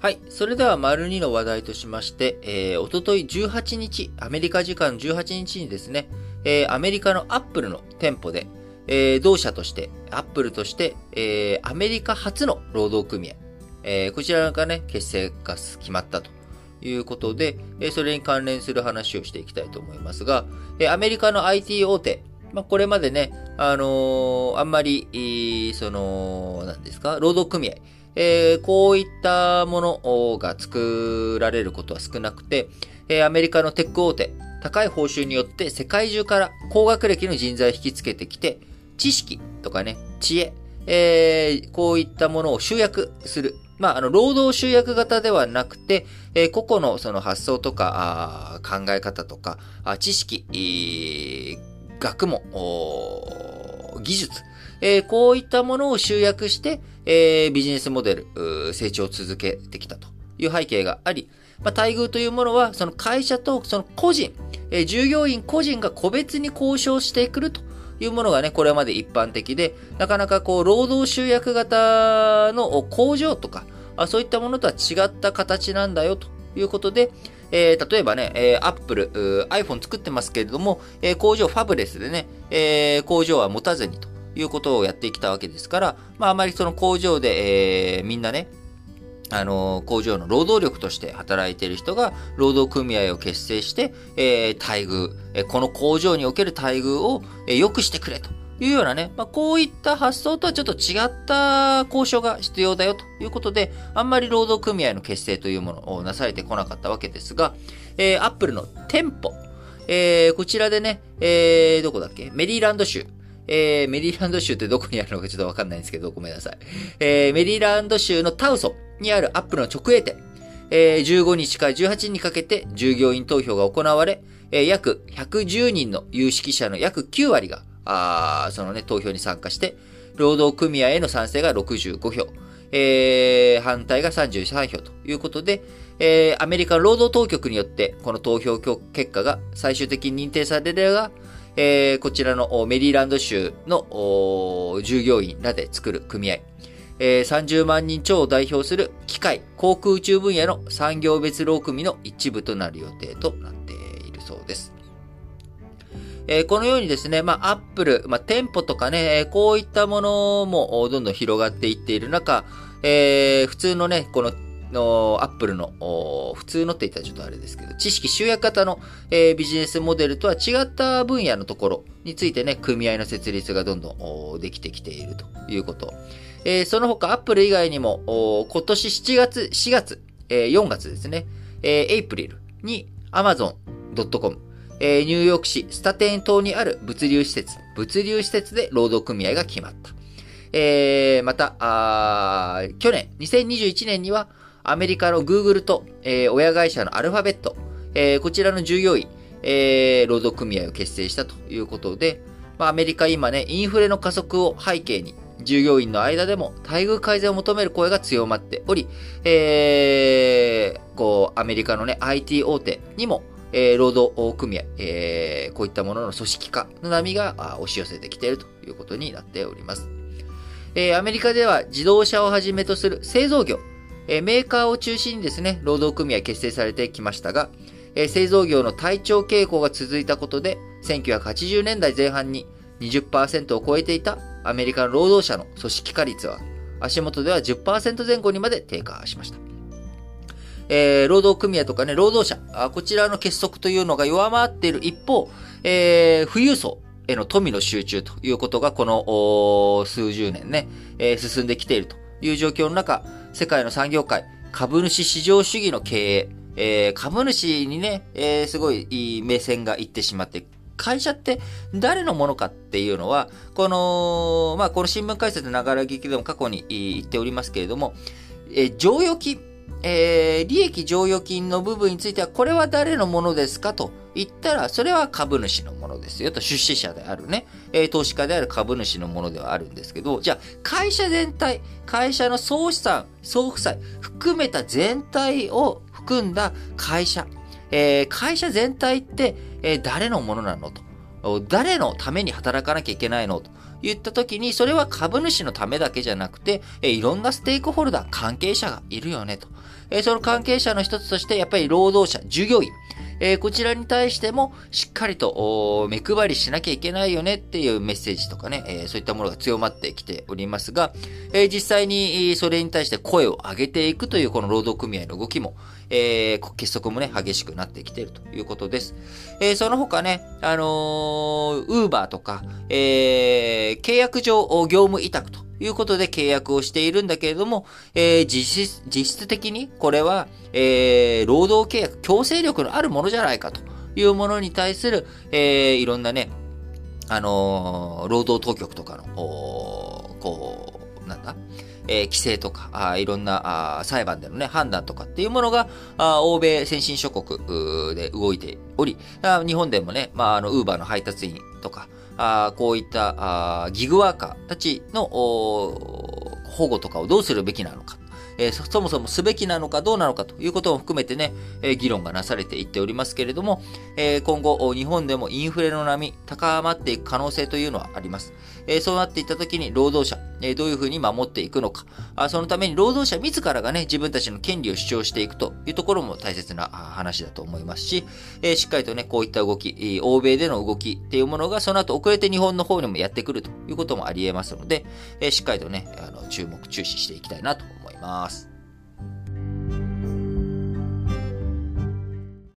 はい。それでは、丸2の話題としまして、えー、おととい18日、アメリカ時間18日にですね、えー、アメリカのアップルの店舗で、えー、同社として、アップルとして、えー、アメリカ初の労働組合、えー、こちらがね、結成が決まったということで、えー、それに関連する話をしていきたいと思いますが、えー、アメリカの IT 大手、まあ、これまでね、あのーあんまり、その、何ですか、労働組合、えーこういったものが作られることは少なくて、えーアメリカのテック大手、高い報酬によって世界中から高学歴の人材を引きつけてきて、知識とかね、知恵、えーこういったものを集約する。まあ、あの、労働集約型ではなくて、えー個々のその発想とか、あ考え方とか、あ知識、学問、技術、えーこういったものを集約して、えービジネスモデル、成長を続けてきたという背景があり、まあ、待遇というものは、その会社とその個人、えー従業員個人が個別に交渉してくるというものがね、これまで一般的で、なかなかこう、労働集約型の工場とか、あそういったものとは違った形なんだよということで、えー例えばね、えー、Apple、iPhone 作ってますけれども、えー工場ファブレスでね、えー工場は持たずにと。いうことをやってきたわけですから、まああまりその工場で、えーみんなね、あの、工場の労働力として働いている人が、労働組合を結成して、えー待遇、えーこの工場における待遇を、えー良くしてくれというようなね、まあ、こういった発想とはちょっと違った交渉が必要だよということで、あんまり労働組合の結成というものをなされてこなかったわけですが、えー、アップルの店舗、えーこちらでね、えーどこだっけ？メリーランド州。えーメリーランド州ってどこにあるのかちょっとわかんないんですけど、ごめんなさい。えーメリーランド州のタウソにあるアップルの直営店。えー15日から18日にかけて従業員投票が行われ、えー約110人の有識者の約9割が、あそのね、投票に参加して、労働組合への賛成が65票、えー反対が33票ということで、えーアメリカ労働当局によって、この投票結果が最終的に認定されれば、えーこちらのメリーランド州の従業員らで作る組合、えー30万人超を代表する機械、航空宇宙分野の産業別労組の一部となる予定となっているそうです。えーこのようにですね、まあ、アップル、まあ、店舗とかね、こういったものもどんどん広がっていっている中、えー普通のね、こ、のアップルの、普通のって言ったらちょっとあれですけど、知識集約型の、えービジネスモデルとは違った分野のところについてね、組合の設立がどんどんできてきているということ。えーその他、アップル以外にも、今年7月、4月、えー4月ですね、えーエイプリルに Amazon.com、えーニューヨーク市スタテン島にある物流施設、物流施設で労働組合が決まった。えーまた、去年、2021年には、アメリカの Google と、えー親会社のアルファベット、えーこちらの従業員、えー労働組合を結成したということで、まあ、アメリカ今ね、インフレの加速を背景に、従業員の間でも待遇改善を求める声が強まっており、えーこう、アメリカのね、IT 大手にも、えー労働組合、えーこういったものの組織化の波が押し寄せてきているということになっております。えーアメリカでは自動車をはじめとする製造業、えーメーカーを中心にですね、労働組合結成されてきましたが、えー製造業の体調傾向が続いたことで、1980年代前半に20%を超えていたアメリカの労働者の組織化率は、足元では10%前後にまで低下しました。えー労働組合とかね、労働者、あこちらの結束というのが弱まっている一方、えー富裕層への富の集中ということがこの数十年ね、えー進んできているという状況の中、世界の産業界、株主市場主義の経営、えー株主にね、えーすごいいい目線がいってしまって、会社って誰のものかっていうのは、この、まあ、この新聞解説ながら劇でも過去に言っておりますけれども、えー剰余金、えー利益剰余金の部分については、これは誰のものですかと言ったら、それは株主のものですよと、出資者であるね、えー投資家である株主のものではあるんですけど、じゃあ、会社全体、会社の総資産、総負債、含めた全体を含んだ会社、えー会社全体って、えー誰のものなのと。誰のために働かなきゃいけないのと言った時に、それは株主のためだけじゃなくて、いろんなステークホルダー、関係者がいるよねと。その関係者の一つとして、やっぱり労働者、従業員、えー、こちらに対してもしっかりと目配りしなきゃいけないよねっていうメッセージとかね、えー、そういったものが強まってきておりますが、えー、実際にそれに対して声を上げていくというこの労働組合の動きも、えー、結束もね、激しくなってきているということです。えー、その他ね、あのー、ウーバーとか、えー、契約上業務委託ということで契約をしているんだけれども、えー、実質、実質的にこれは、えー、労働契約、強制力のあるものじゃないかというものに対する、えー、いろんなね、あのー、労働当局とかの、こう、なんだ、えー、規制とか、あいろんなあ裁判でのね、判断とかっていうものが、あ欧米先進諸国で動いており、日本でもね、まあ、あの、ウーバーの配達員とか、あこういったあギグワーカーたちの保護とかをどうするべきなのか。え、そもそもすべきなのかどうなのかということも含めてね、え、議論がなされていっておりますけれども、え、今後、日本でもインフレの波、高まっていく可能性というのはあります。えそうなっていったときに、労働者、えどういうふうに守っていくのかあ、そのために労働者自らがね、自分たちの権利を主張していくというところも大切な話だと思いますし、えしっかりとね、こういった動き、欧米での動きっていうものが、その後遅れて日本の方にもやってくるということもあり得ますので、えしっかりとね、あの注目、注視していきたいなとます。